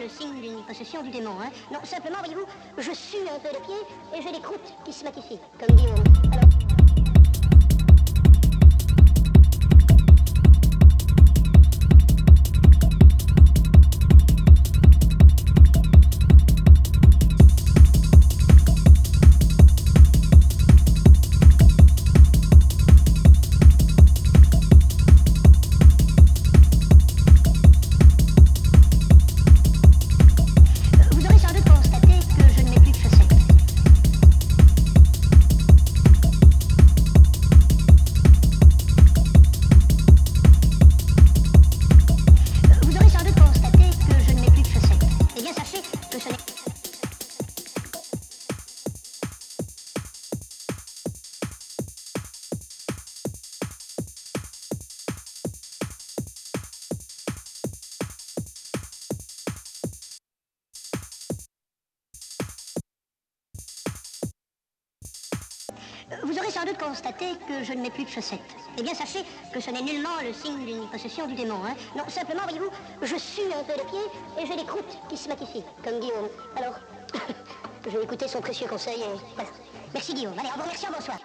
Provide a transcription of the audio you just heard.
le signe d'une possession du démon. Hein. Non, simplement, voyez-vous, je sue un peu de pied et j'ai des croûtes qui se matifient, comme dit on. Vous aurez sans doute constaté que je ne mets plus de chaussettes. Eh bien, sachez que ce n'est nullement le signe d'une possession du démon. Hein. Non, simplement, voyez-vous, je sue un peu le pied et j'ai des croûtes qui se matifient, comme Guillaume. Alors, je vais écouter son précieux conseil et voilà. Merci Guillaume. Allez, en vous remerciant, bonsoir.